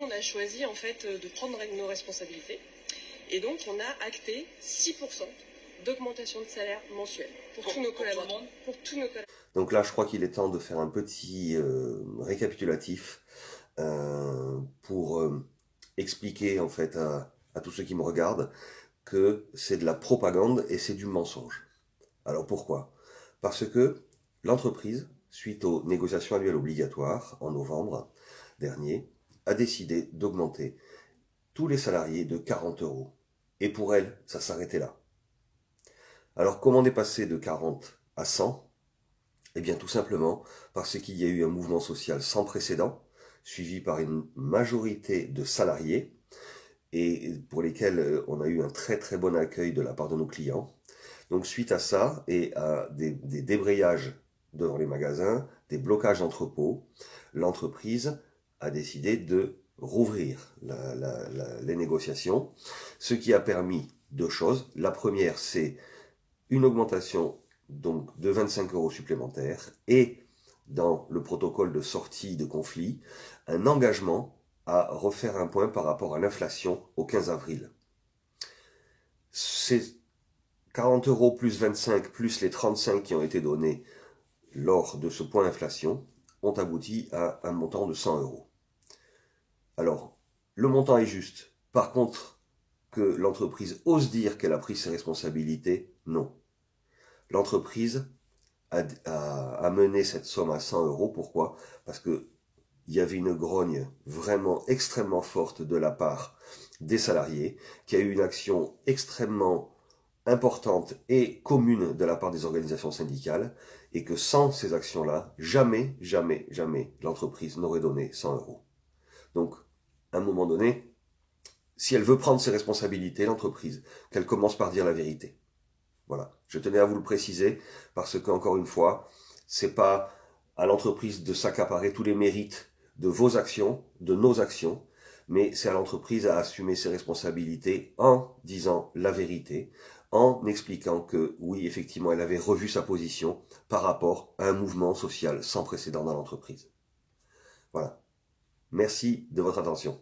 On a choisi en fait de prendre nos responsabilités et donc on a acté 6% d'augmentation de salaire mensuel pour, tous nos collaborateurs. Pour tous nos donc là, je crois qu'il est temps de faire un petit euh, récapitulatif euh, pour euh, expliquer en fait à, à tous ceux qui me regardent que c'est de la propagande et c'est du mensonge. Alors pourquoi? Parce que l'entreprise, suite aux négociations annuelles obligatoires en novembre dernier, a décidé d'augmenter tous les salariés de 40 euros. Et pour elle, ça s'arrêtait là. Alors comment passé de 40 à 100 Eh bien tout simplement parce qu'il y a eu un mouvement social sans précédent, suivi par une majorité de salariés, et pour lesquels euh, on a eu un très très bon accueil de la part de nos clients. Donc suite à ça et à des, débrayages devant les magasins, des blocages d'entrepôts, l'entreprise a décidé de rouvrir les négociations, ce qui a permis deux choses. La première, c'est une augmentation donc de 25 euros supplémentaires et dans le protocole de sortie de conflit, un engagement à refaire un point par rapport à l'inflation au 15 avril. Ces 40 euros plus 25 plus les 35 qui ont été donnés lors de ce point inflation ont abouti à un montant de 100 euros. Alors, le montant est juste. Par contre, que l'entreprise ose dire qu'elle a pris ses responsabilités, non. L'entreprise a, a, mené cette somme à 100 euros. Pourquoi? Parce que il y avait une grogne vraiment extrêmement forte de la part des salariés, qui a eu une action extrêmement importante et commune de la part des organisations syndicales, et que sans ces actions-là, jamais, jamais, jamais l'entreprise n'aurait donné 100 euros. Donc, à un moment donné, si elle veut prendre ses responsabilités, l'entreprise, qu'elle commence par dire la vérité. Voilà. Je tenais à vous le préciser parce qu'encore une fois, c'est pas à l'entreprise de s'accaparer tous les mérites de vos actions, de nos actions, mais c'est à l'entreprise à assumer ses responsabilités en disant la vérité, en expliquant que oui, effectivement, elle avait revu sa position par rapport à un mouvement social sans précédent dans l'entreprise. Voilà. Merci de votre attention.